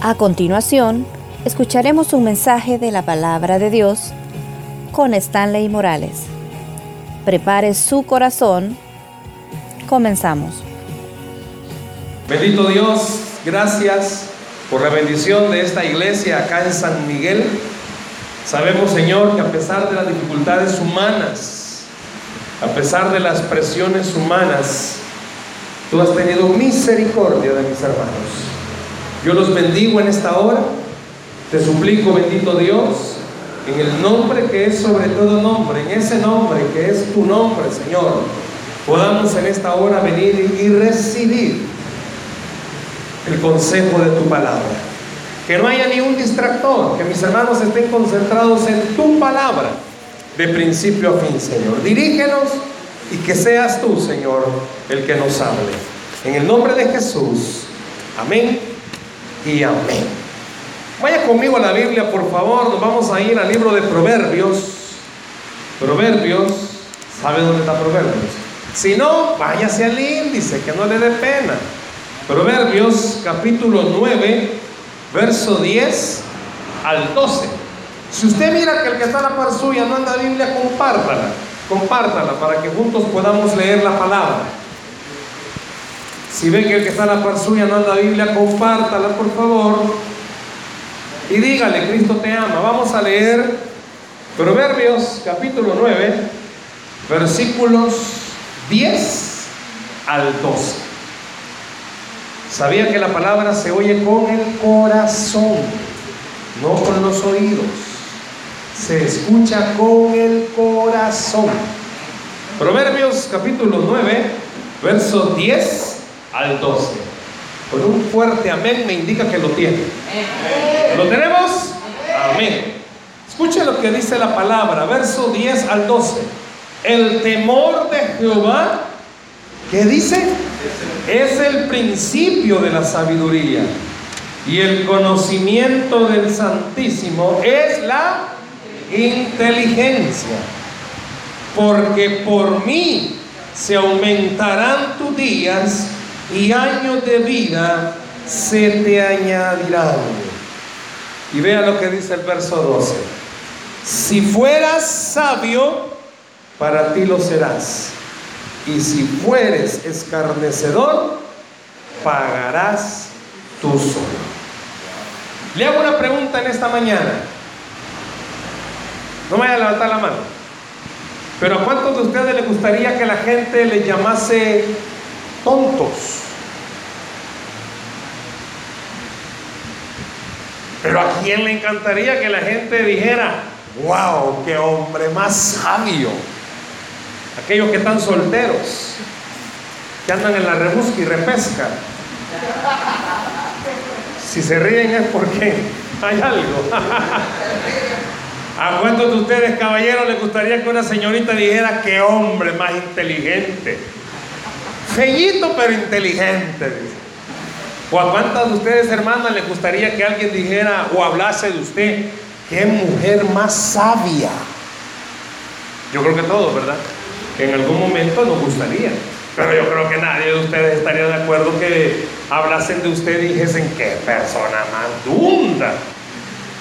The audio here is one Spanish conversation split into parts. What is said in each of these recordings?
A continuación, escucharemos un mensaje de la palabra de Dios con Stanley Morales. Prepare su corazón. Comenzamos. Bendito Dios, gracias por la bendición de esta iglesia acá en San Miguel. Sabemos, Señor, que a pesar de las dificultades humanas, a pesar de las presiones humanas, tú has tenido misericordia de mis hermanos. Yo los bendigo en esta hora. Te suplico, bendito Dios, en el nombre que es sobre todo nombre, en ese nombre que es tu nombre, Señor, podamos en esta hora venir y recibir el consejo de tu palabra. Que no haya ni un distractor, que mis hermanos estén concentrados en tu palabra de principio a fin, Señor. Dirígenos y que seas tú, Señor, el que nos hable. En el nombre de Jesús. Amén y amén. Vaya conmigo a la Biblia, por favor. Nos vamos a ir al libro de Proverbios. Proverbios. ¿Sabe dónde está Proverbios? Si no, váyase al índice, que no le dé pena. Proverbios capítulo 9, verso 10 al 12. Si usted mira que el que está a la par suya no anda Biblia, compártala. Compártala para que juntos podamos leer la palabra. Si ve que el que está a la par suya no anda Biblia, compártala por favor. Y dígale, Cristo te ama. Vamos a leer Proverbios capítulo 9, versículos 10 al 12. Sabía que la palabra se oye con el corazón, no con los oídos. Se escucha con el corazón. Proverbios capítulo 9, versos 10 al 12. Con un fuerte amén me indica que lo tiene. ¿Lo tenemos? Amén. Escuche lo que dice la palabra, verso 10 al 12. El temor de Jehová, ¿qué dice? Es el principio de la sabiduría. Y el conocimiento del Santísimo es la inteligencia. Porque por mí se aumentarán tus días y años de vida se te añadirán. Y vea lo que dice el verso 12. Si fueras sabio, para ti lo serás. Y si fueres escarnecedor, pagarás tú solo. Le hago una pregunta en esta mañana. No me vaya a levantar la mano. Pero ¿a cuántos de ustedes les gustaría que la gente le llamase tontos? Pero ¿a quién le encantaría que la gente dijera, wow, qué hombre más sabio? Aquellos que están solteros, que andan en la rebusca y repesca. Si se ríen es porque hay algo. ¿A cuántos de ustedes, caballeros, les gustaría que una señorita dijera qué hombre más inteligente? Fellito pero inteligente, dice. ¿O a cuántas de ustedes, hermanas, les gustaría que alguien dijera o hablase de usted, qué mujer más sabia? Yo creo que todos, ¿verdad? Que en algún momento nos gustaría. Pero yo creo que nadie de ustedes estaría de acuerdo que hablasen de usted y dijesen, qué persona más dunda,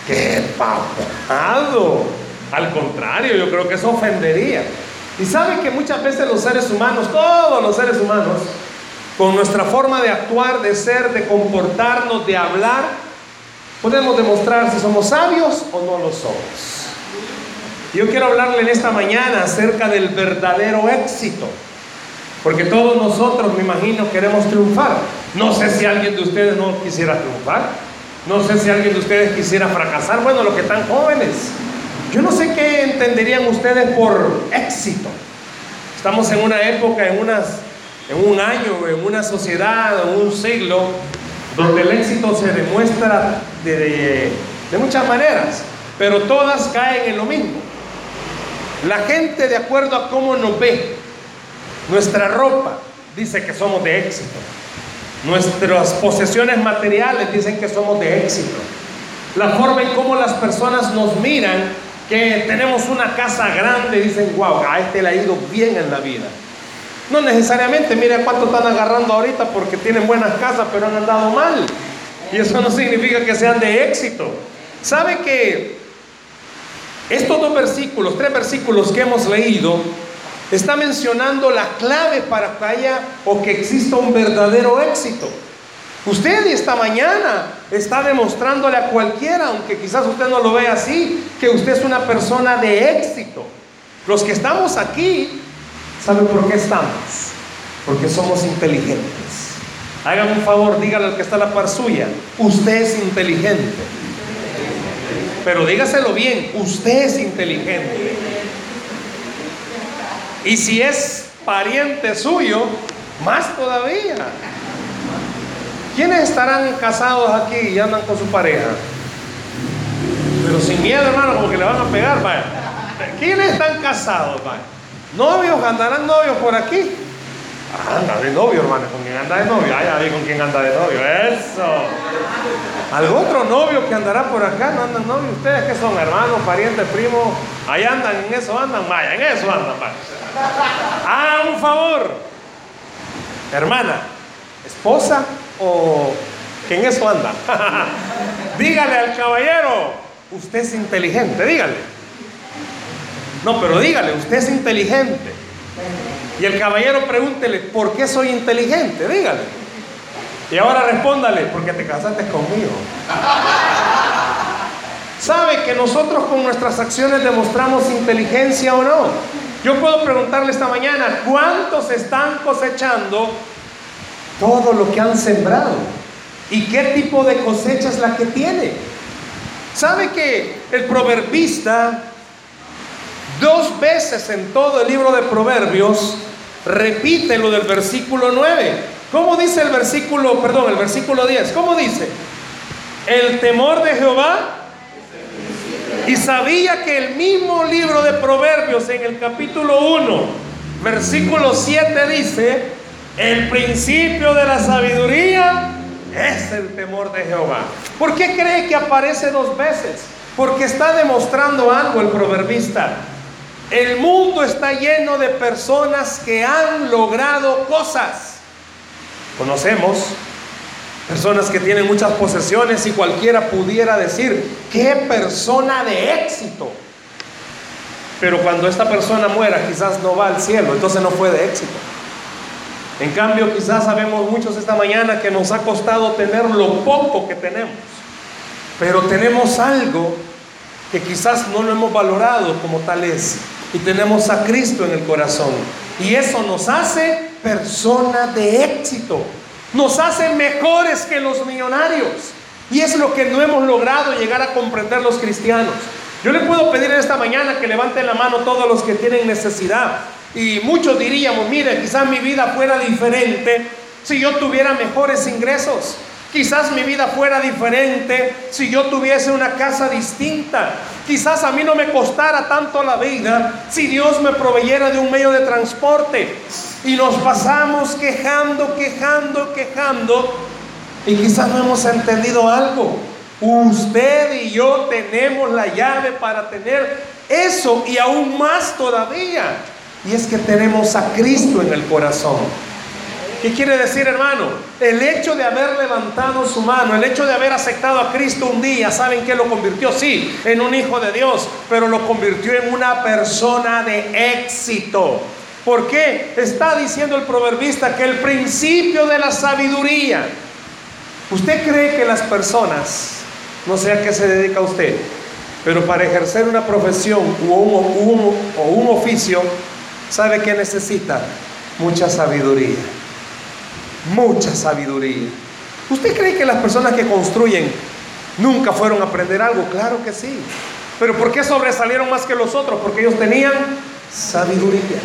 qué papado. Al contrario, yo creo que eso ofendería. Y sabe que muchas veces los seres humanos, todos los seres humanos, con nuestra forma de actuar, de ser, de comportarnos, de hablar, podemos demostrar si somos sabios o no lo somos. Yo quiero hablarle en esta mañana acerca del verdadero éxito, porque todos nosotros, me imagino, queremos triunfar. No sé si alguien de ustedes no quisiera triunfar, no sé si alguien de ustedes quisiera fracasar, bueno, los que están jóvenes. Yo no sé qué entenderían ustedes por éxito. Estamos en una época, en unas en un año, en una sociedad, en un siglo, donde el éxito se demuestra de, de, muchas maneras, pero todas caen en lo mismo. La gente, de acuerdo a cómo nos ve, nuestra ropa dice que somos de éxito. Nuestras posesiones materiales dicen que somos de éxito. La forma en cómo las personas nos miran, que tenemos una casa grande, dicen, wow, a este le ha ido bien en la vida. No necesariamente, mire cuánto están agarrando ahorita porque tienen buenas casas, pero han andado mal. Y eso no significa que sean de éxito. ¿Sabe que estos dos versículos, tres versículos que hemos leído, está mencionando la clave para que haya o que exista un verdadero éxito? Usted esta mañana está demostrándole a cualquiera, aunque quizás usted no lo vea así, que usted es una persona de éxito. Los que estamos aquí, ¿saben por qué estamos? Porque somos inteligentes. Hágame un favor, dígale al que está a la par suya, usted es inteligente. Pero dígaselo bien, usted es inteligente. Y si es pariente suyo, más todavía. ¿Quiénes estarán casados aquí y andan con su pareja? Pero sin miedo, hermano, como que le van a pegar, vaya. ¿Quiénes están casados, vaya? ¿Novios? ¿Andarán novios por aquí? Ah, anda de novio, hermano. ¿Con quién anda de novio? Ah, ya vi con quién anda de novio. Eso. ¿Algún otro novio que andará por acá? ¿No andan novios? ¿Ustedes qué son? ¿Hermanos, parientes, primos? Ahí andan, en eso andan. Vaya, en eso andan, vaya. Ah, un favor. Hermana, esposa, o que en eso anda. dígale al caballero, usted es inteligente, dígale. No, pero dígale, usted es inteligente. Y el caballero pregúntele, ¿por qué soy inteligente? Dígale. Y ahora respóndale, porque te casaste conmigo. ¿Sabe que nosotros con nuestras acciones demostramos inteligencia o no? Yo puedo preguntarle esta mañana, ¿cuántos están cosechando todo lo que han sembrado. ¿Y qué tipo de cosecha es la que tiene? ¿Sabe que el proverbista dos veces en todo el libro de Proverbios repite lo del versículo 9? ¿Cómo dice el versículo, perdón, el versículo 10? ¿Cómo dice? El temor de Jehová. Y sabía que el mismo libro de Proverbios en el capítulo 1, versículo 7 dice, el principio de la sabiduría es el temor de Jehová. ¿Por qué cree que aparece dos veces? Porque está demostrando algo el proverbista. El mundo está lleno de personas que han logrado cosas. Conocemos personas que tienen muchas posesiones y cualquiera pudiera decir, qué persona de éxito. Pero cuando esta persona muera quizás no va al cielo, entonces no fue de éxito. En cambio, quizás sabemos muchos esta mañana que nos ha costado tener lo poco que tenemos, pero tenemos algo que quizás no lo hemos valorado como tal es, y tenemos a Cristo en el corazón. Y eso nos hace personas de éxito, nos hace mejores que los millonarios. Y es lo que no hemos logrado llegar a comprender los cristianos. Yo le puedo pedir esta mañana que levanten la mano todos los que tienen necesidad. Y muchos diríamos, mire, quizás mi vida fuera diferente si yo tuviera mejores ingresos. Quizás mi vida fuera diferente si yo tuviese una casa distinta. Quizás a mí no me costara tanto la vida si Dios me proveyera de un medio de transporte. Y nos pasamos quejando, quejando, quejando. Y quizás no hemos entendido algo. Usted y yo tenemos la llave para tener eso y aún más todavía. Y es que tenemos a Cristo en el corazón. ¿Qué quiere decir, hermano? El hecho de haber levantado su mano, el hecho de haber aceptado a Cristo un día, ¿saben qué lo convirtió? Sí, en un hijo de Dios, pero lo convirtió en una persona de éxito. ¿Por qué? Está diciendo el proverbista que el principio de la sabiduría. ¿Usted cree que las personas, no sé a qué se dedica usted, pero para ejercer una profesión un, o un oficio, ¿Sabe qué necesita? Mucha sabiduría. Mucha sabiduría. ¿Usted cree que las personas que construyen nunca fueron a aprender algo? Claro que sí. Pero ¿por qué sobresalieron más que los otros? Porque ellos tenían sabiduría.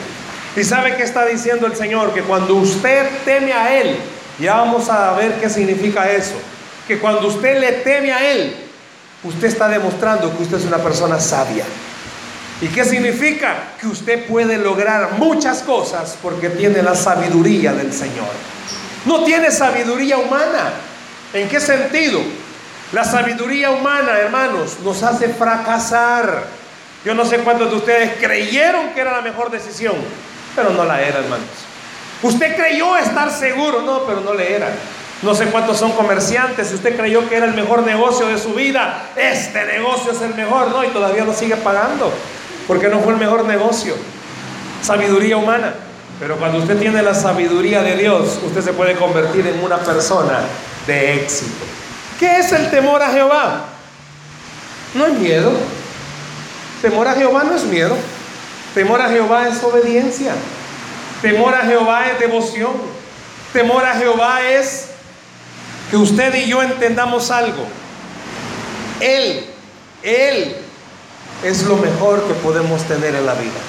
¿Y sabe qué está diciendo el Señor? Que cuando usted teme a Él, ya vamos a ver qué significa eso. Que cuando usted le teme a Él, usted está demostrando que usted es una persona sabia. ¿Y qué significa? Que usted puede lograr muchas cosas porque tiene la sabiduría del Señor. No tiene sabiduría humana. ¿En qué sentido? La sabiduría humana, hermanos, nos hace fracasar. Yo no sé cuántos de ustedes creyeron que era la mejor decisión, pero no la era, hermanos. Usted creyó estar seguro, no, pero no le era. No sé cuántos son comerciantes. Si usted creyó que era el mejor negocio de su vida, este negocio es el mejor, ¿no? Y todavía lo sigue pagando. Porque no fue el mejor negocio. Sabiduría humana. Pero cuando usted tiene la sabiduría de Dios, usted se puede convertir en una persona de éxito. ¿Qué es el temor a Jehová? No es miedo. Temor a Jehová no es miedo. Temor a Jehová es obediencia. Temor a Jehová es devoción. Temor a Jehová es que usted y yo entendamos algo. Él, Él es lo mejor que podemos tener en la vida.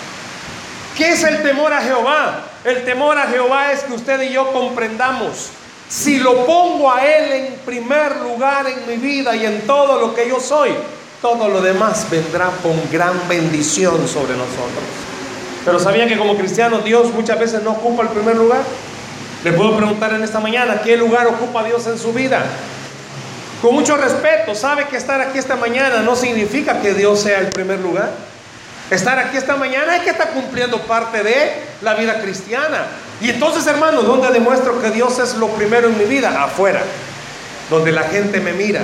¿Qué es el temor a Jehová? El temor a Jehová es que usted y yo comprendamos. Si lo pongo a Él en primer lugar en mi vida y en todo lo que yo soy, todo lo demás vendrá con gran bendición sobre nosotros. Pero sabían que como cristianos Dios muchas veces no ocupa el primer lugar. Le puedo preguntar en esta mañana, ¿qué lugar ocupa Dios en su vida? Con mucho respeto, ¿sabe que estar aquí esta mañana no significa que Dios sea el primer lugar? Estar aquí esta mañana es que está cumpliendo parte de la vida cristiana. Y entonces, hermanos, ¿dónde demuestro que Dios es lo primero en mi vida? Afuera, donde la gente me mira,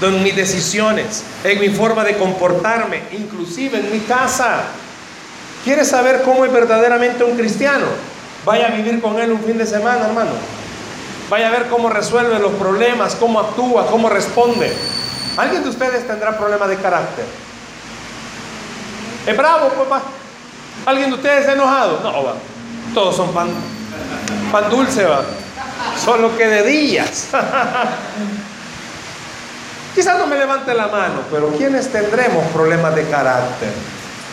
en mis decisiones, en mi forma de comportarme, inclusive en mi casa. ¿Quieres saber cómo es verdaderamente un cristiano? Vaya a vivir con él un fin de semana, hermano. Vaya a ver cómo resuelve los problemas, cómo actúa, cómo responde. ¿Alguien de ustedes tendrá problemas de carácter? ¿Es bravo, papá? ¿Alguien de ustedes es enojado? No, va. Todos son pan, pan dulce, va. Solo que de días. Quizás no me levante la mano, pero ¿quiénes tendremos problemas de carácter?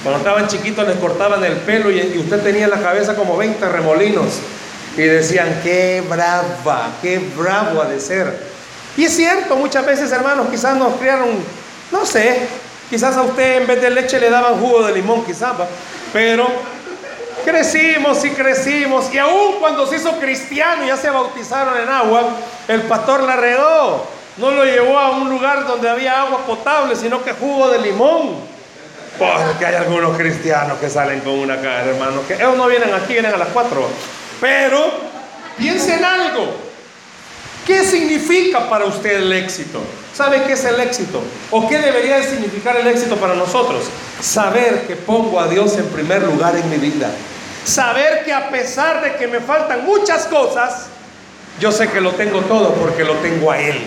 Cuando estaban chiquitos les cortaban el pelo y, usted tenía en la cabeza como 20 remolinos y decían, qué brava, qué bravo ha de ser. Y es cierto, muchas veces hermanos quizás nos criaron, no sé, quizás a usted en vez de leche le daban jugo de limón, quizás, pero crecimos y crecimos y aún cuando se hizo cristiano y ya se bautizaron en agua, el pastor la regó, no lo llevó a un lugar donde había agua potable, sino que jugo de limón. Porque hay algunos cristianos que salen con una cara, hermano, que ellos no vienen aquí, vienen a las cuatro. Pero piensen algo. ¿Qué significa para usted el éxito? ¿Sabe qué es el éxito? ¿O qué debería significar el éxito para nosotros? Saber que pongo a Dios en primer lugar en mi vida. Saber que a pesar de que me faltan muchas cosas, yo sé que lo tengo todo porque lo tengo a Él.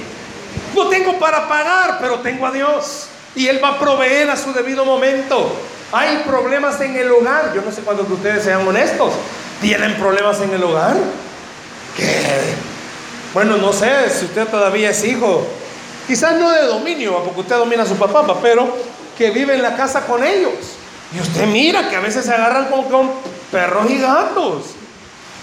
No tengo para pagar, pero tengo a Dios y Él va a proveer a su debido momento. Hay problemas en el hogar. Yo no sé cuántos de ustedes sean honestos. ¿Tienen problemas en el hogar? Bueno, no sé si usted todavía es hijo. Quizás no de dominio, porque usted domina a su papá, pero que vive en la casa con ellos. Y usted mira que a veces se agarran con, con perros y gatos.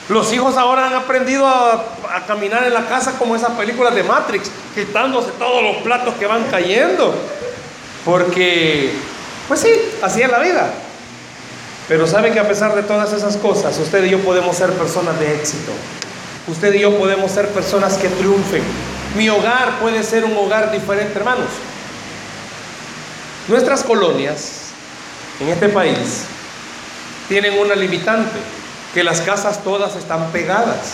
Los hijos ahora han aprendido a, a, caminar en la casa como esas películas de Matrix, quitándose todos los platos que van cayendo. Porque, pues sí, así es la vida. Pero sabe que a pesar de todas esas cosas, usted y yo podemos ser personas de éxito. Usted y yo podemos ser personas que triunfen. Mi hogar puede ser un hogar diferente, hermanos. Nuestras colonias en este país tienen una limitante, que las casas todas están pegadas.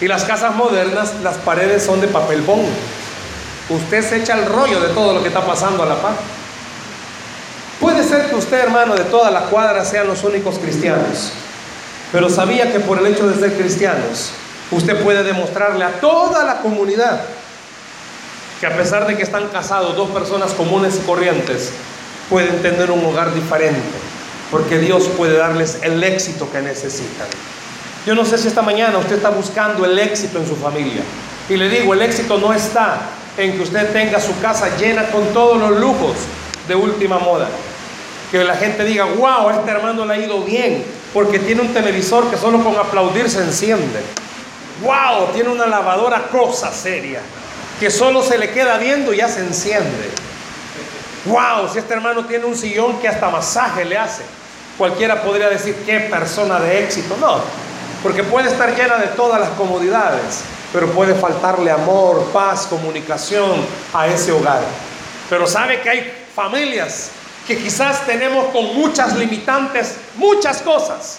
Y las casas modernas, las paredes son de papel bond. Usted se echa el rollo de todo lo que está pasando a la paz. Ser que usted, hermano, de toda la cuadra sean los únicos cristianos, pero sabía que por el hecho de ser cristianos, usted puede demostrarle a toda la comunidad que a pesar de que están casados dos personas comunes y corrientes, pueden tener un hogar diferente, porque Dios puede darles el éxito que necesitan. Yo no sé si esta mañana usted está buscando el éxito en su familia. Y le digo, el éxito no está en que usted tenga su casa llena con todos los lujos de última moda. Que la gente diga, wow, este hermano le ha ido bien, porque tiene un televisor que solo con aplaudir se enciende. Wow, tiene una lavadora cosa seria, que solo se le queda viendo y ya se enciende. Wow, si este hermano tiene un sillón que hasta masaje le hace. Cualquiera podría decir, qué persona de éxito. No, porque puede estar llena de todas las comodidades, pero puede faltarle amor, paz, comunicación a ese hogar. Pero sabe que hay familias que quizás tenemos con muchas limitantes, muchas cosas,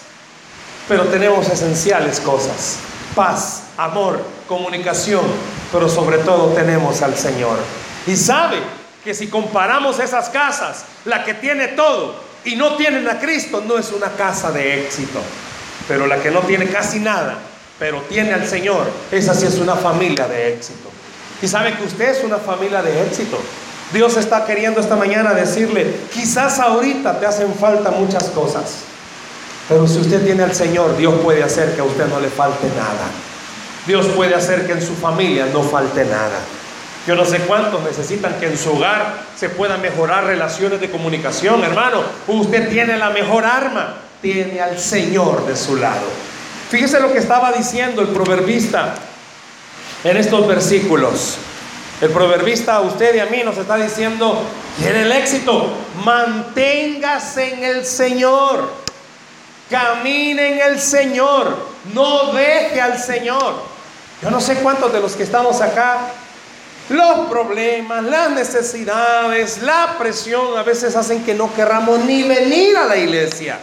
pero tenemos esenciales cosas, paz, amor, comunicación, pero sobre todo tenemos al Señor. Y sabe que si comparamos esas casas, la que tiene todo y no tienen a Cristo, no es una casa de éxito. Pero la que no tiene casi nada, pero tiene al Señor, esa sí es una familia de éxito. Y sabe que usted es una familia de éxito. Dios está queriendo esta mañana decirle, quizás ahorita te hacen falta muchas cosas, pero si usted tiene al Señor, Dios puede hacer que a usted no le falte nada. Dios puede hacer que en su familia no falte nada. Yo no sé cuántos necesitan que en su hogar se puedan mejorar relaciones de comunicación, hermano. Usted tiene la mejor arma, tiene al Señor de su lado. Fíjese lo que estaba diciendo el proverbista en estos versículos. El proverbista a usted y a mí nos está diciendo, tiene el éxito, manténgase en el Señor, camine en el Señor, no deje al Señor. Yo no sé cuántos de los que estamos acá, los problemas, las necesidades, la presión a veces hacen que no querramos ni venir a la iglesia.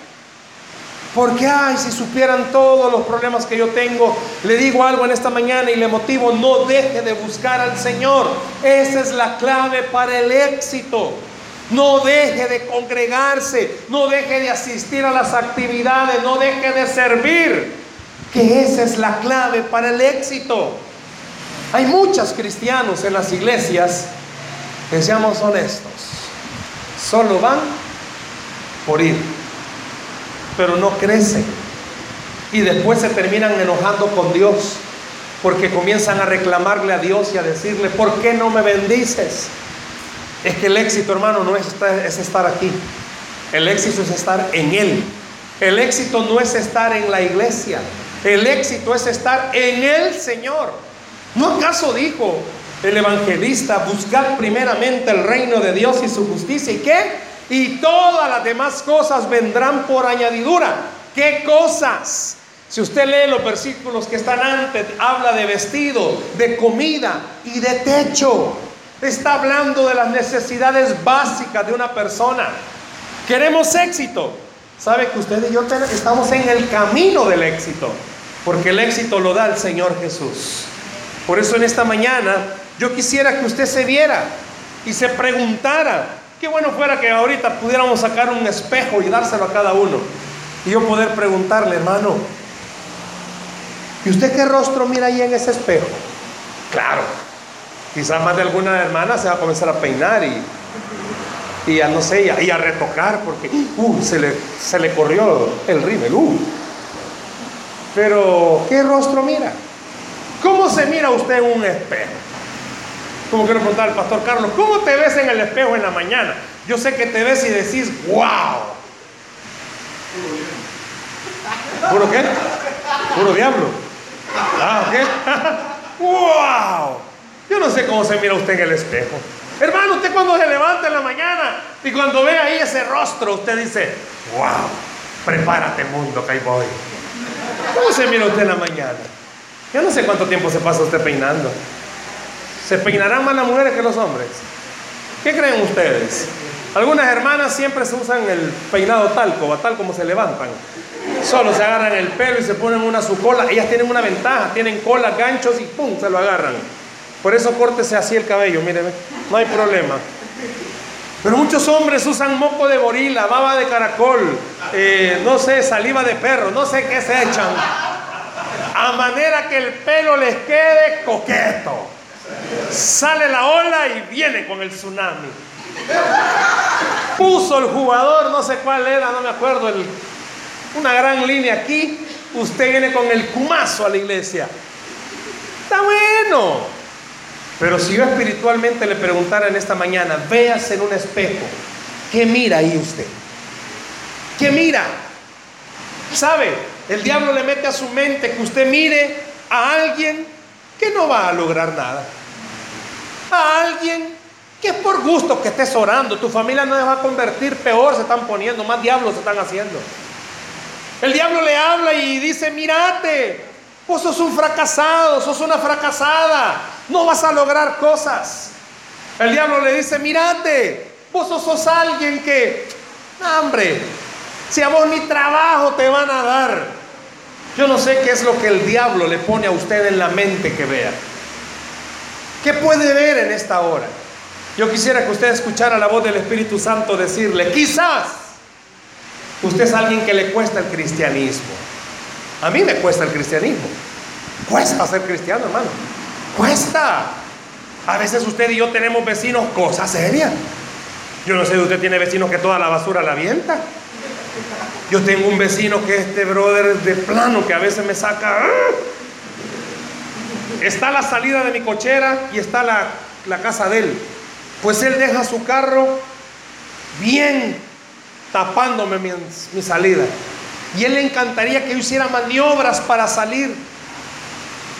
Porque, ay, si supieran todos los problemas que yo tengo, le digo algo en esta mañana y le motivo, no deje de buscar al Señor. Esa es la clave para el éxito. No deje de congregarse, no deje de asistir a las actividades, no deje de servir. Que esa es la clave para el éxito. Hay muchos cristianos en las iglesias que seamos honestos. Solo van por ir pero no crecen. Y después se terminan enojando con Dios, porque comienzan a reclamarle a Dios y a decirle, ¿por qué no me bendices? Es que el éxito, hermano, no es estar, es estar aquí. El éxito es estar en Él. El éxito no es estar en la iglesia. El éxito es estar en el Señor. ¿No acaso dijo el evangelista, buscar primeramente el reino de Dios y su justicia? ¿Y qué? Y todas las demás cosas vendrán por añadidura. ¿Qué cosas? Si usted lee los versículos que están antes, habla de vestido, de comida y de techo. Está hablando de las necesidades básicas de una persona. Queremos éxito. ¿Sabe que usted y yo estamos en el camino del éxito? Porque el éxito lo da el Señor Jesús. Por eso en esta mañana yo quisiera que usted se viera y se preguntara, Qué bueno fuera que ahorita pudiéramos sacar un espejo y dárselo a cada uno. Y yo poder preguntarle, hermano, ¿y usted qué rostro mira ahí en ese espejo? Claro, quizás más de alguna hermana se va a comenzar a peinar y, y a no sé, y a, retocar porque uh, se, le, se le corrió el rímel. Uh. Pero, ¿qué rostro mira? ¿Cómo se mira usted en un espejo? Como quiero preguntar al pastor Carlos, ¿cómo te ves en el espejo en la mañana? Yo sé que te ves y decís, wow. ¿Puro qué? Puro diablo. Ah, ¿qué? wow. Yo no sé cómo se mira usted en el espejo. Hermano, usted cuando se levanta en la mañana y cuando ve ahí ese rostro, usted dice, wow, prepárate mundo, que ahí. ¿Cómo se mira usted en la mañana? Yo no sé cuánto tiempo se pasa usted peinando. ¿Se peinarán más las mujeres que los hombres? ¿Qué creen ustedes? Algunas hermanas siempre se usan el peinado talco, tal como se levantan. Solo se agarran el pelo y se ponen una su cola. Ellas tienen una ventaja, tienen cola, ganchos y ¡pum! se lo agarran. Por eso córtese así el cabello, mire, no hay problema. Pero muchos hombres usan moco de gorila, baba de caracol, eh, no sé, saliva de perro, no sé qué se echan. A manera que el pelo les quede coqueto. Sale la ola y viene con el tsunami. Puso el jugador, no sé cuál era, no me acuerdo, una gran línea aquí. Usted viene con el cumazo a la iglesia. Está bueno. Pero si yo espiritualmente le preguntara en esta mañana, véase en un espejo, ¿qué mira ahí usted? ¿Qué mira? ¿Sabe? El diablo le mete a su mente que usted mire a alguien que no va a lograr nada a alguien que es por gusto que estés orando, tu familia no se va a convertir, peor se están poniendo, más diablos se están haciendo. El diablo le habla y dice, mírate, vos sos un fracasado, sos una fracasada, no vas a lograr cosas. El diablo le dice, mírate, vos sos alguien que, hombre, si a vos ni trabajo te van a dar, Yo no sé qué es lo que el diablo le pone a usted en la mente que vea. ¿Qué puede ver en esta hora? Yo quisiera que usted escuchara la voz del Espíritu Santo decirle, quizás usted es alguien que le cuesta el cristianismo. A mí me cuesta el cristianismo. Cuesta ser cristiano, hermano. Cuesta. A veces usted y yo tenemos vecinos cosas serias. Yo no sé si usted tiene vecinos que toda la basura la avienta. Yo tengo un vecino que este brother de plano que a veces me saca. ¡ah! Está la salida de mi cochera y está la, la casa de él. Pues él deja su carro bien tapándome mi, mi salida. Y él le encantaría que yo hiciera maniobras para salir.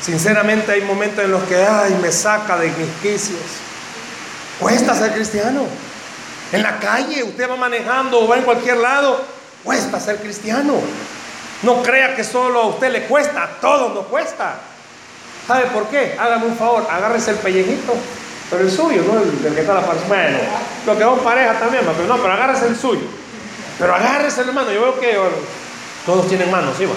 Sinceramente hay momentos en los que, ay, me saca de mis quicios. Cuesta ser cristiano. En la calle, usted va manejando o va en cualquier lado, cuesta ser cristiano. No crea que solo a usted le cuesta, a todos nos cuesta. ¿Sabe por qué? Hágame un favor, agárrese el pellejito, pero el suyo, no el del que está la pareja. Bueno, lo que va pareja también, pero no, pero agárrese el suyo. Pero agárrese, hermano. Yo veo que todos tienen manos, ¿sí? Va?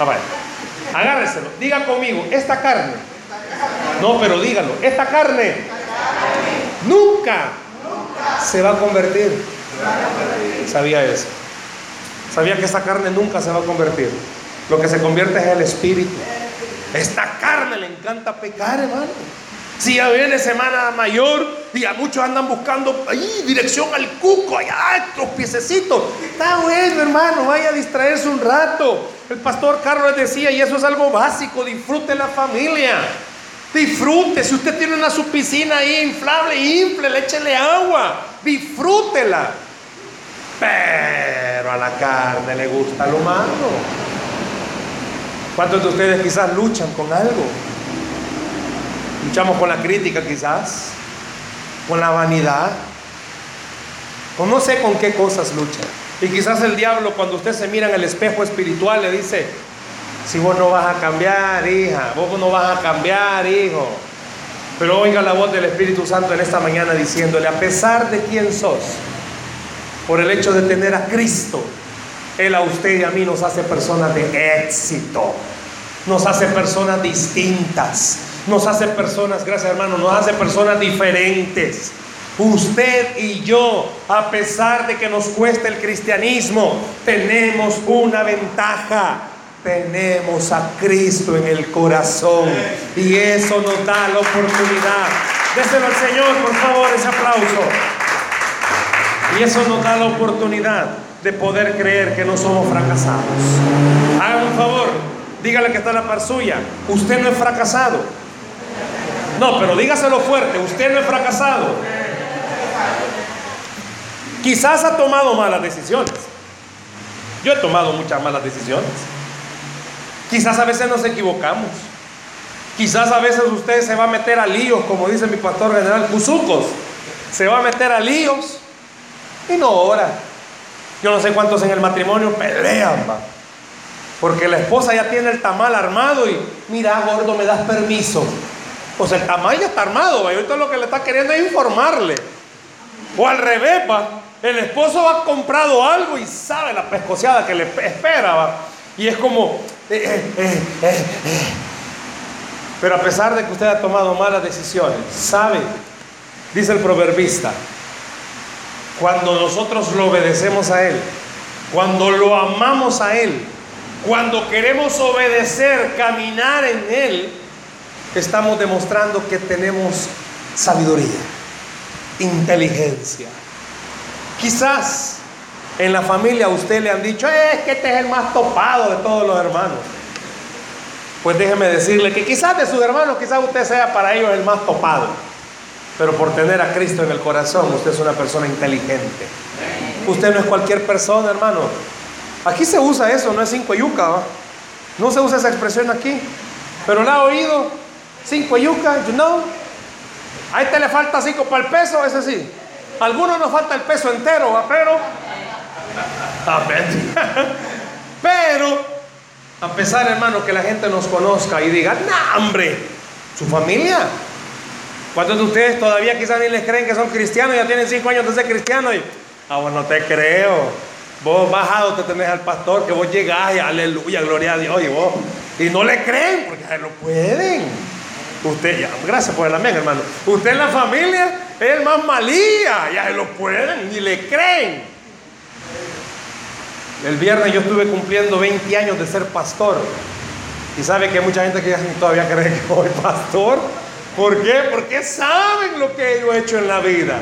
Ah. Agárreselo. Diga conmigo, esta carne. No, pero dígalo. Esta carne nunca se va a convertir. Sabía eso. Sabía que esta carne nunca se va a convertir. Lo que se convierte es el espíritu. Esta carne le encanta pecar, hermano. Si ya viene semana mayor y a muchos andan buscando ahí dirección al cuco, allá los piececitos. Está bueno, hermano, vaya a distraerse un rato. El pastor Carlos decía, y eso es algo básico, disfrute la familia. Disfrute, si usted tiene una su piscina ahí inflable, infle, échele agua, disfrútela. Pero a la carne le gusta lo malo. ¿Cuántos de ustedes quizás luchan con algo? Luchamos con la crítica quizás, con la vanidad, o no sé con qué cosas luchan. Y quizás el diablo cuando usted se mira en el espejo espiritual le dice, si vos no vas a cambiar, hija, vos no vas a cambiar, hijo. Pero oiga la voz del Espíritu Santo en esta mañana diciéndole, a pesar de quién sos, por el hecho de tener a Cristo, Él a usted y a mí nos hace personas de éxito, nos hace personas distintas, nos hace personas, gracias hermano, nos hace personas diferentes. Usted y yo, a pesar de que nos cueste el cristianismo, tenemos una ventaja. Tenemos a Cristo en el corazón. Y eso nos da la oportunidad. Déselo al Señor, por favor, ese aplauso. Y eso nos da la oportunidad de poder creer que no somos fracasados. Hagan un favor, dígale que está la par suya. Usted no es fracasado. No, pero dígaselo fuerte, usted no es fracasado. Quizás ha tomado malas decisiones. Yo he tomado muchas malas decisiones. Quizás a veces nos equivocamos. Quizás a veces usted se va a meter a líos, como dice mi pastor general, Cuzucos. Se va a meter a líos y no ora. Yo no sé cuántos en el matrimonio pelean, va. Porque la esposa ya tiene el tamal armado y, mira, gordo, me das permiso. Pues el tamal ya está armado, ¿va? y ahorita lo que le está queriendo es informarle. O al revés, va. El esposo ha comprado algo y sabe la pescoceada que le espera, va. Y es como, eh, eh, eh, pero a pesar de que usted ha tomado malas decisiones, sabe, dice el proverbista, cuando nosotros lo obedecemos a Él, cuando lo amamos a Él, cuando queremos obedecer, caminar en Él, estamos demostrando que tenemos sabiduría, inteligencia. Quizás en la familia a usted le han dicho, es que este es el más topado de todos los hermanos. Pues déjeme decirle que quizás de sus hermanos, quizás usted sea para ellos el más topado. Pero por tener a Cristo en el corazón, usted es una persona inteligente. Usted no es cualquier persona, hermano. Aquí se usa eso, no es cinco yuca. ¿va? No se usa esa expresión aquí. Pero la ha oído. Cinco yuca, you know. Ahí te le falta cinco para el peso, ese sí. A algunos nos falta el peso entero, ¿va? pero. Pero, a pesar, hermano, que la gente nos conozca y diga, no, hombre, su familia. ¿Cuántos de ustedes todavía quizás ni les creen que son cristianos? Ya tienen cinco años de ser cristianos y, ah, bueno, te creo. Vos bajado te tenés al pastor, que vos llegás y aleluya, gloria a Dios, y vos, y no le creen, porque lo pueden. Usted, ya, gracias por el amén, hermano. Usted en la familia es el más malía, ya se lo pueden, ni le creen. El viernes yo estuve cumpliendo 20 años de ser pastor. Y sabe que hay mucha gente que todavía cree que soy pastor. ¿Por qué? Porque saben lo que yo he hecho en la vida.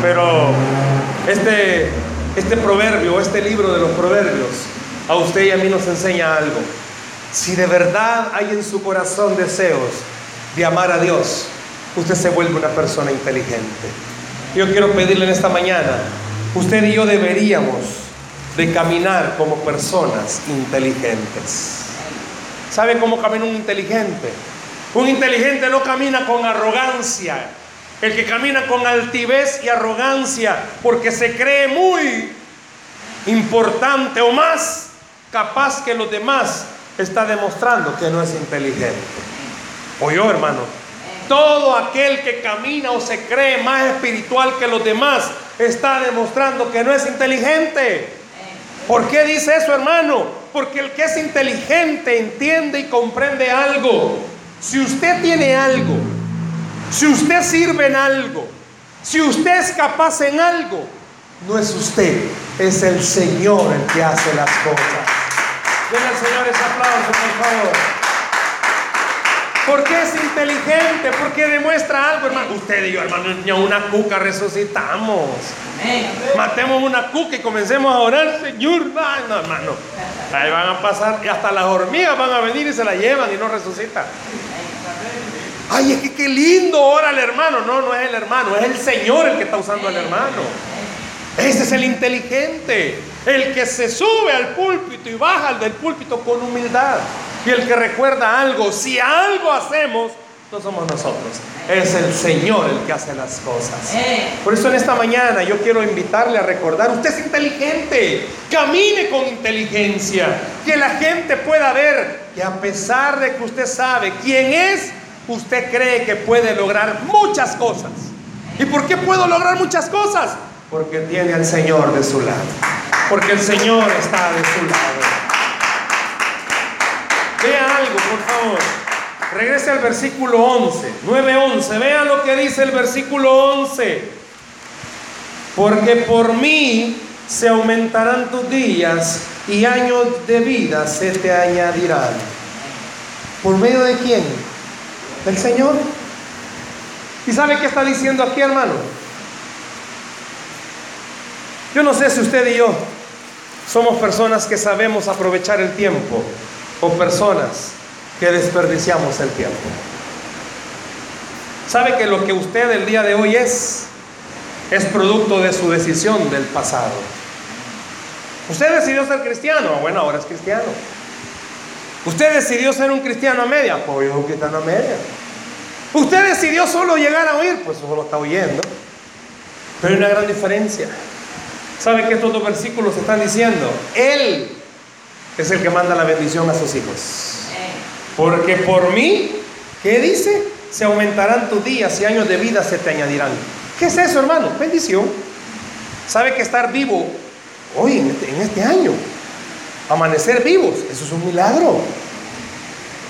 Pero este, este proverbio, este libro de los proverbios, a usted y a mí nos enseña algo. Si de verdad hay en su corazón deseos de amar a Dios, usted se vuelve una persona inteligente. Yo quiero pedirle en esta mañana, usted y yo deberíamos de caminar como personas inteligentes. ¿Sabe cómo camina un inteligente? Un inteligente no camina con arrogancia. El que camina con altivez y arrogancia porque se cree muy importante o más capaz que los demás, está demostrando que no es inteligente. O yo, hermano, todo aquel que camina o se cree más espiritual que los demás está demostrando que no es inteligente. ¿Por qué dice eso, hermano? Porque el que es inteligente entiende y comprende algo. Si usted tiene algo, si usted sirve en algo, si usted es capaz en algo, no es usted, es el Señor el que hace las cosas. Denle al Señor ese aplauso, por favor. Porque es inteligente, porque demuestra algo, hermano. Usted y yo, hermano, ni una cuca resucitamos. Matemos una cuca y comencemos a orar, Señor. No, hermano. Ahí van a pasar, y hasta las hormigas van a venir y se la llevan y no resucitan. Ay, es que qué lindo ora el hermano. No, no es el hermano, es el Señor el que está usando al hermano. Ese es el inteligente, el que se sube al púlpito y baja del púlpito con humildad. Y el que recuerda algo, si algo hacemos, no somos nosotros, es el Señor el que hace las cosas. Por eso en esta mañana yo quiero invitarle a recordar, usted es inteligente, camine con inteligencia, que la gente pueda ver que a pesar de que usted sabe quién es, usted cree que puede lograr muchas cosas. ¿Y por qué puedo lograr muchas cosas? Porque tiene al Señor de su lado. Porque el Señor está de su lado. Vea algo, por favor. Regrese al versículo 11, 9:11. Vea lo que dice el versículo 11. Porque por mí se aumentarán tus días y años de vida se te añadirán. ¿Por medio de quién? Del Señor. ¿Y sabe qué está diciendo aquí, hermano? Yo no sé si usted y yo somos personas que sabemos aprovechar el tiempo o personas que desperdiciamos el tiempo. ¿Sabe que lo que usted el día de hoy es es producto de su decisión del pasado? Usted decidió ser cristiano, bueno, ahora es cristiano. Usted decidió ser un cristiano a media, pues es un cristiano a media. Usted decidió solo llegar a oír, pues solo está oyendo. Pero hay una gran diferencia. ¿Sabe que estos dos versículos están diciendo? Él es el que manda la bendición a sus hijos. Porque por mí, ¿qué dice? Se aumentarán tus días y años de vida se te añadirán. ¿Qué es eso, hermano? Bendición. ¿Sabe que estar vivo hoy, en este, en este año, amanecer vivos, eso es un milagro?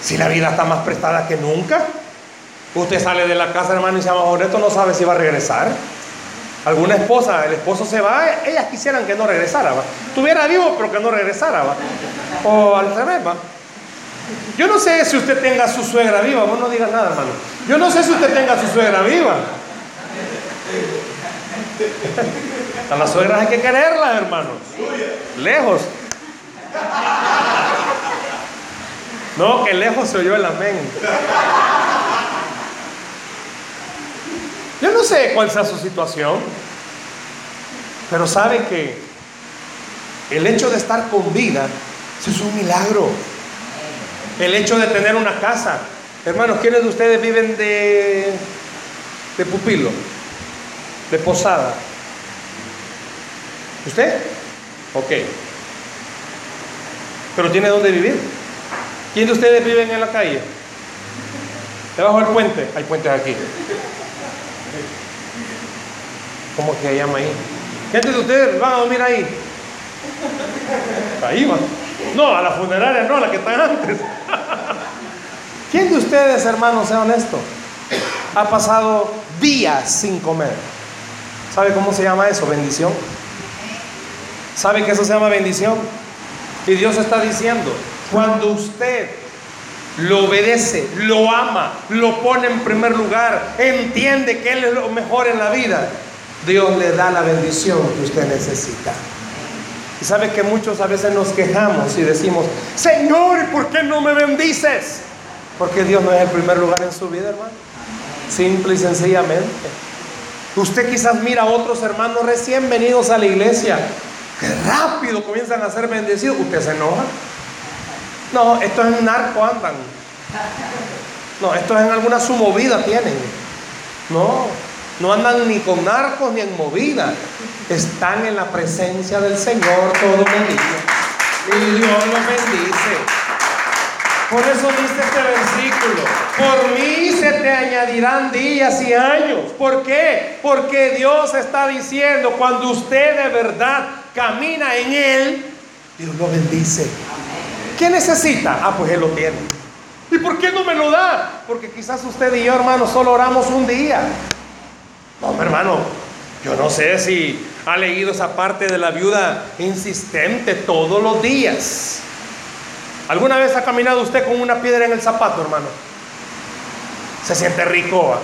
Si la vida está más prestada que nunca, usted sale de la casa, hermano, y se llama esto no sabe si va a regresar. Alguna esposa, el esposo se va, ellas quisieran que no regresara, ¿va? Tuviera vivo, pero que no regresara. O al revés, ¿va? Yo no sé si usted tenga su suegra viva, vos no digas nada, hermano. Yo no sé si usted tenga su suegra viva. A las suegras hay que quererlas, hermano. Lejos. No, que lejos se oyó el amén. Yo no sé cuál sea su situación, pero sabe que el hecho de estar con vida es un milagro. El hecho de tener una casa. Hermanos, ¿quiénes de ustedes viven de, de pupilo? De posada. ¿Usted? Ok. ¿Pero tiene dónde vivir? ¿Quién de ustedes viven en la calle? Debajo del puente. Hay puentes aquí. ¿Cómo que se llama ahí? ¿Quiénes de ustedes van a dormir ahí? Ahí va. No, a la funeraria no, a la que está antes. ¿Quién de ustedes, hermanos, sea honesto? Ha pasado días sin comer. ¿Sabe cómo se llama eso? Bendición. ¿Sabe que eso se llama bendición? Y Dios está diciendo, cuando usted lo obedece, lo ama, lo pone en primer lugar, entiende que Él es lo mejor en la vida, Dios le da la bendición que usted necesita. Y sabe que muchos a veces nos quejamos y decimos, Señor, ¿y por qué no me bendices? Porque Dios no es el primer lugar en su vida, hermano. Simple y sencillamente. Usted quizás mira a otros hermanos recién venidos a la iglesia, que rápido comienzan a ser bendecidos. Usted se enoja. No, esto es en narco andan. No, esto es en alguna su movida tienen. No, no andan ni con narcos ni en movida. Están en la presencia del Señor todo el día. Y Dios los bendice. Por eso dice este versículo, por mí se te añadirán días y años. ¿Por qué? Porque Dios está diciendo, cuando usted de verdad camina en Él, Dios lo bendice. ¿Qué necesita? Ah, pues Él lo tiene. ¿Y por qué no me lo da? Porque quizás usted y yo, hermano, solo oramos un día. No, hermano, yo no sé si ha leído esa parte de la viuda insistente todos los días. ¿Alguna vez ha caminado usted con una piedra en el zapato, hermano? Se siente rico.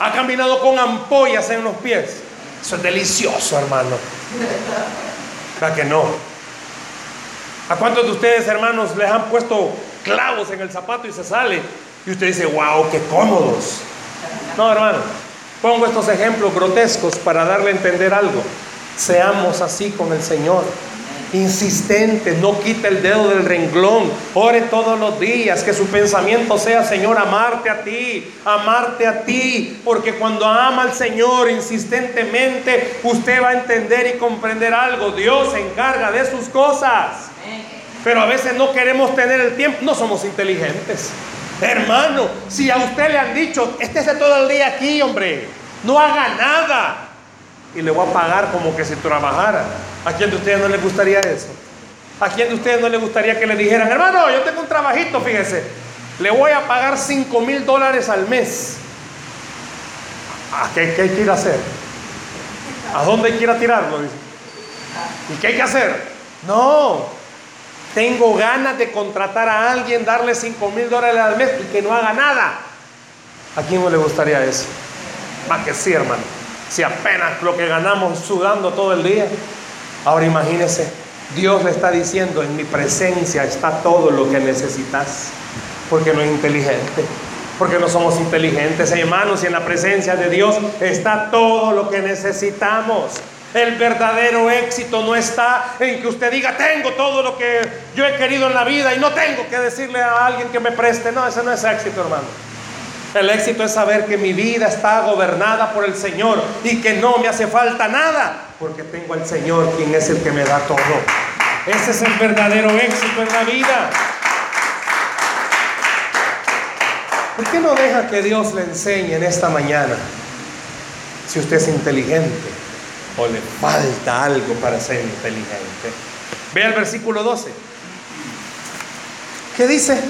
¿Ha caminado con ampollas en los pies? Eso es delicioso, hermano. ¿Verdad que no? ¿A cuántos de ustedes, hermanos, les han puesto clavos en el zapato y se sale? Y usted dice, wow, qué cómodos. No, hermano, pongo estos ejemplos grotescos para darle a entender algo. Seamos así con el Señor insistente, no quite el dedo del renglón, ore todos los días, que su pensamiento sea, Señor, amarte a ti, amarte a ti, porque cuando ama al Señor insistentemente, usted va a entender y comprender algo, Dios se encarga de sus cosas. Pero a veces no queremos tener el tiempo, no somos inteligentes. Hermano, si a usted le han dicho, estése todo el día aquí, hombre, no haga nada. Y le voy a pagar como que si trabajara. ¿A quién de ustedes no le gustaría eso? ¿A quién de ustedes no le gustaría que le dijeran, hermano, yo tengo un trabajito, fíjese, le voy a pagar 5 mil dólares al mes? ¿A qué, qué, hay hacer? ¿A dónde hay tirarlo? ¿Y qué hay que hacer? No, tengo ganas de contratar a alguien, darle 5 mil dólares al mes y que no haga nada. ¿A quién no le gustaría eso? Más que sí, hermano. Si apenas lo que ganamos sudando todo el día. Ahora imagínese, Dios le está diciendo, en mi presencia está todo lo que necesitas, porque no es inteligente, porque no somos inteligentes, hermanos, y en la presencia de Dios está todo lo que necesitamos. El verdadero éxito no está en que usted diga, tengo todo lo que yo he querido en la vida y no tengo que decirle a alguien que me preste. No, ese no es éxito, hermano. El éxito es saber que mi vida está gobernada por el Señor y que no me hace falta nada porque tengo al Señor quien es el que me da todo. Ese es el verdadero éxito en la vida. ¿Por qué no deja que Dios le enseñe en esta mañana si usted es inteligente o le falta algo para ser inteligente? Vea el versículo 12. ¿Qué dice?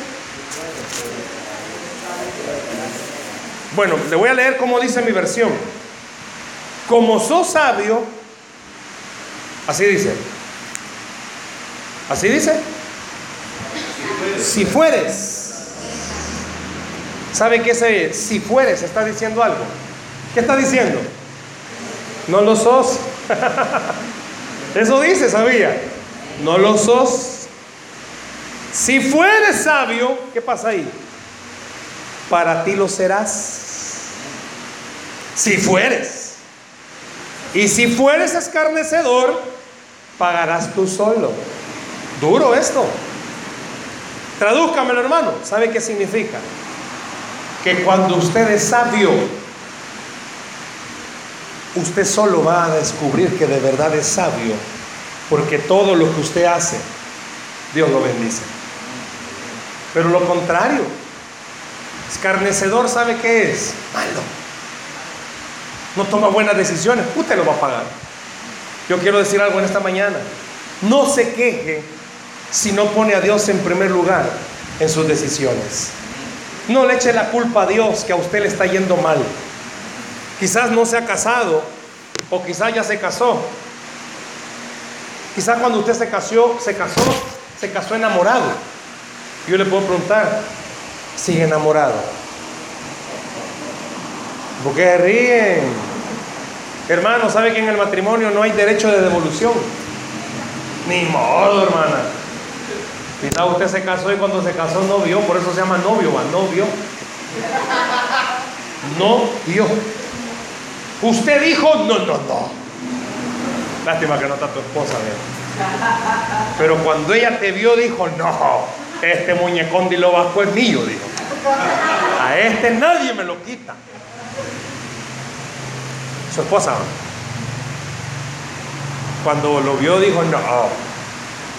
Bueno, le voy a leer como dice mi versión. Como sos sabio, así dice. Así dice. Si fueres. ¿Sabe qué ese si fueres está diciendo algo? ¿Qué está diciendo? No lo sos. Eso dice, sabía. No lo sos. Si fueres sabio, ¿qué pasa ahí? Para ti lo serás si fueres. Y si fueres escarnecedor, pagarás tú solo. Duro esto. Tradúzcamelo, hermano. ¿Sabe qué significa? Que cuando usted es sabio, usted solo va a descubrir que de verdad es sabio, porque todo lo que usted hace, Dios lo bendice. Pero lo contrario, escarnecedor, ¿sabe qué es? Malo no toma buenas decisiones, usted lo va a pagar. Yo quiero decir algo en esta mañana. No se queje si no pone a Dios en primer lugar en sus decisiones. No le eche la culpa a Dios que a usted le está yendo mal. Quizás no se ha casado o quizás ya se casó. Quizás cuando usted se casó, se casó, se casó enamorado. Yo le puedo preguntar, ¿sigue enamorado? ¿Por qué ríen? Hermano, ¿sabe que en el matrimonio no hay derecho de devolución? Ni modo, hermana. Quizá usted se casó y cuando se casó no vio, por eso se llama novio, va, no vio. No vio. Usted dijo, no, no, no. Lástima que no está tu esposa, Pero cuando ella te vio, dijo, no, este muñecón de lo bajo es mío, dijo. A este nadie me lo quita su esposa. Cuando lo vio dijo, no,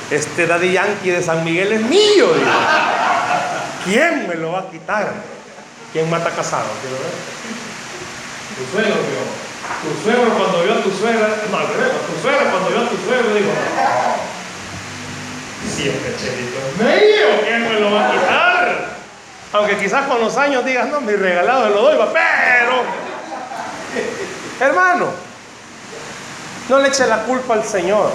este Daddy Yankee de San Miguel es mío. ¿Quién me lo va a quitar? ¿Quién mata casado? Tu suegro vio. Tu suegro cuando vio a tu suegra, no, tu suegra cuando vio a tu suegro dijo, si este chelito es mío, ¿quién me lo va a quitar? Aunque quizás con los años digas, no, mi regalado lo doy, pero Hermano, no le eche la culpa al Señor.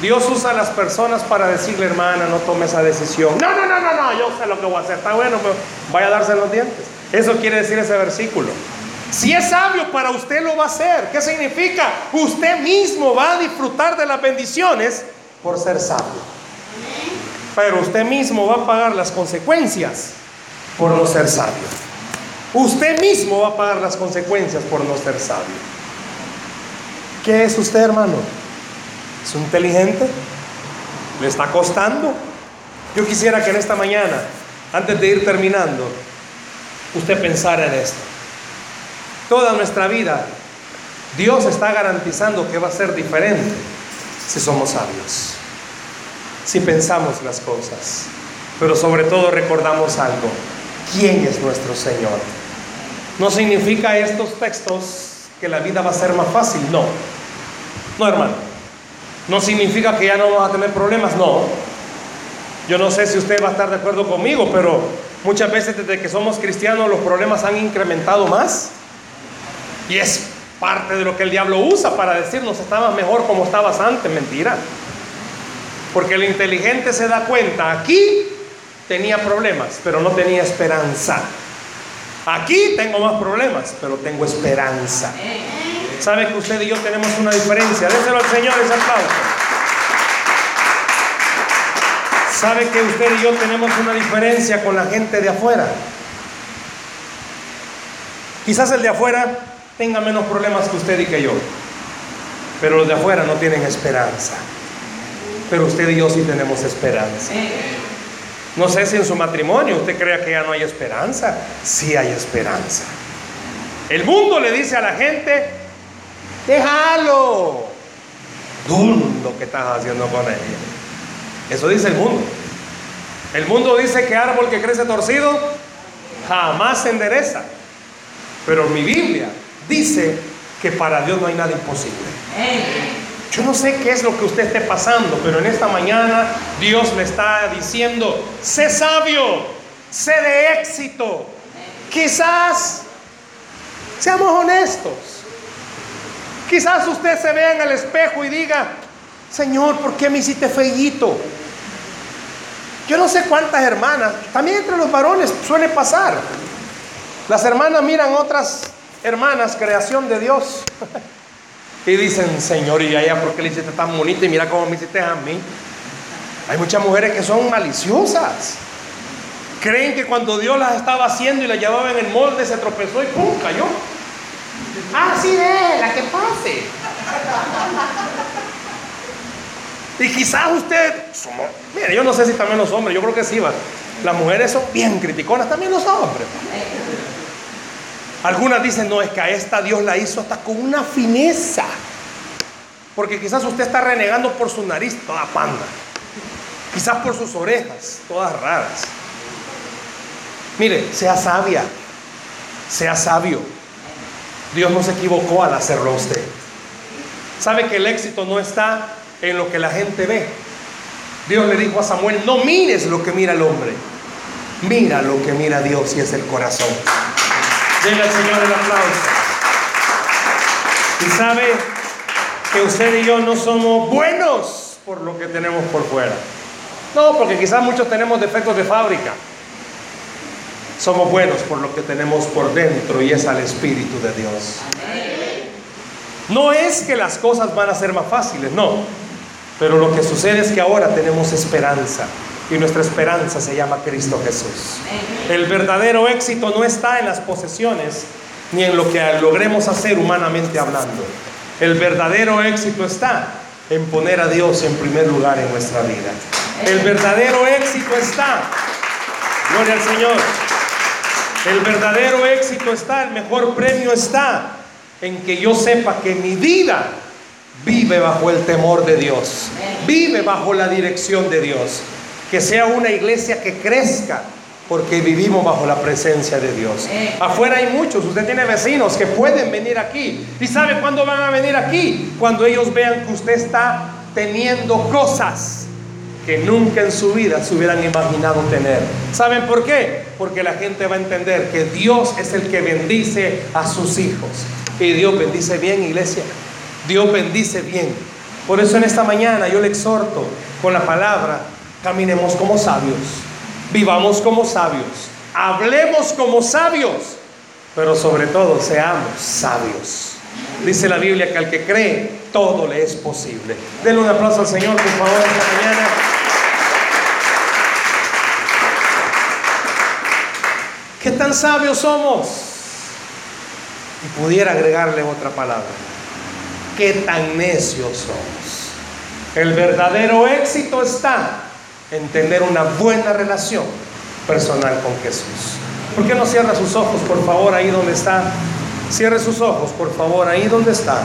Dios usa a las personas para decirle, hermana, no tome esa decisión. No, no, no, no, no, yo sé lo que voy a hacer. Está bueno, pero vaya a darse los dientes. Eso quiere decir ese versículo. Si es sabio para usted, lo va a hacer. ¿Qué significa? Usted mismo va a disfrutar de las bendiciones por ser sabio. Pero usted mismo va a pagar las consecuencias por no ser sabio. Usted mismo va a pagar las consecuencias por no ser sabio. ¿Qué es usted, hermano? ¿Es inteligente? ¿Le está costando? Yo quisiera que en esta mañana, antes de ir terminando, usted pensara en esto. Toda nuestra vida, Dios está garantizando que va a ser diferente si somos sabios, si pensamos las cosas, pero sobre todo recordamos algo. ¿Quién es nuestro Señor? No significa estos textos que la vida va a ser más fácil, no. No, hermano. No significa que ya no vas a tener problemas, no. Yo no sé si usted va a estar de acuerdo conmigo, pero muchas veces desde que somos cristianos los problemas han incrementado más. Y es parte de lo que el diablo usa para decirnos estabas mejor como estabas antes, mentira. Porque el inteligente se da cuenta, aquí tenía problemas, pero no tenía esperanza. Aquí tengo más problemas, pero tengo esperanza. ¿Sabe que usted y yo tenemos una diferencia? Déselo al Señor ese aplauso. ¿Sabe que usted y yo tenemos una diferencia con la gente de afuera? Quizás el de afuera tenga menos problemas que usted y que yo, pero los de afuera no tienen esperanza. Pero usted y yo sí tenemos esperanza. No sé si en su matrimonio usted crea que ya no hay esperanza. Sí hay esperanza. El mundo le dice a la gente, déjalo. Dundo que estás haciendo con ella. Eso dice el mundo. El mundo dice que árbol que crece torcido jamás se endereza. Pero mi Biblia dice que para Dios no hay nada imposible. Yo no sé qué es lo que usted esté pasando, pero en esta mañana Dios le está diciendo, sé sabio, sé de éxito. Quizás, seamos honestos, quizás usted se vea en el espejo y diga, Señor, ¿por qué me hiciste feillito? Yo no sé cuántas hermanas, también entre los varones suele pasar. Las hermanas miran otras hermanas, creación de Dios. Y dicen, Señor, ¿y allá por qué le hiciste tan bonita? Y mira cómo me hiciste a mí. Hay muchas mujeres que son maliciosas. Creen que cuando Dios las estaba haciendo y las llevaba en el molde, se tropezó y ¡pum! cayó. Ah, sí, la que pase. Y quizás usted, mire, yo no sé si también los hombres, yo creo que sí va. Las mujeres son bien criticonas, también los hombres. Algunas dicen, no, es que a esta Dios la hizo hasta con una fineza. Porque quizás usted está renegando por su nariz toda panda. Quizás por sus orejas, todas raras. Mire, sea sabia, sea sabio. Dios no se equivocó al hacerlo a usted. Sabe que el éxito no está en lo que la gente ve. Dios le dijo a Samuel, no mires lo que mira el hombre, mira lo que mira Dios y es el corazón. Llega el Señor el aplauso. Y sabe que usted y yo no somos buenos por lo que tenemos por fuera. No, porque quizás muchos tenemos defectos de fábrica. Somos buenos por lo que tenemos por dentro y es al Espíritu de Dios. No es que las cosas van a ser más fáciles, no. Pero lo que sucede es que ahora tenemos esperanza y nuestra esperanza se llama Cristo Jesús. El verdadero éxito no está en las posesiones ni en lo que logremos hacer humanamente hablando. El verdadero éxito está en poner a Dios en primer lugar en nuestra vida. El verdadero éxito está, gloria al Señor, el verdadero éxito está, el mejor premio está en que yo sepa que mi vida vive bajo el temor de Dios, vive bajo la dirección de Dios que sea una iglesia que crezca, porque vivimos bajo la presencia de Dios. Afuera hay muchos, usted tiene vecinos que pueden venir aquí. ¿Y sabe cuándo van a venir aquí? Cuando ellos vean que usted está teniendo cosas que nunca en su vida se hubieran imaginado tener. ¿Saben por qué? Porque la gente va a entender que Dios es el que bendice a sus hijos. Y Dios bendice bien, iglesia. Dios bendice bien. Por eso en esta mañana yo le exhorto con la palabra Caminemos como sabios, vivamos como sabios, hablemos como sabios, pero sobre todo seamos sabios. Dice la Biblia que al que cree, todo le es posible. Denle un aplauso al Señor, por favor, esta mañana. ¿Qué tan sabios somos? Y pudiera agregarle otra palabra. ¿Qué tan necios somos? El verdadero éxito está en tener una buena relación personal con Jesús. ¿Por qué no cierra sus ojos, por favor, ahí donde está? Cierre sus ojos, por favor, ahí donde está.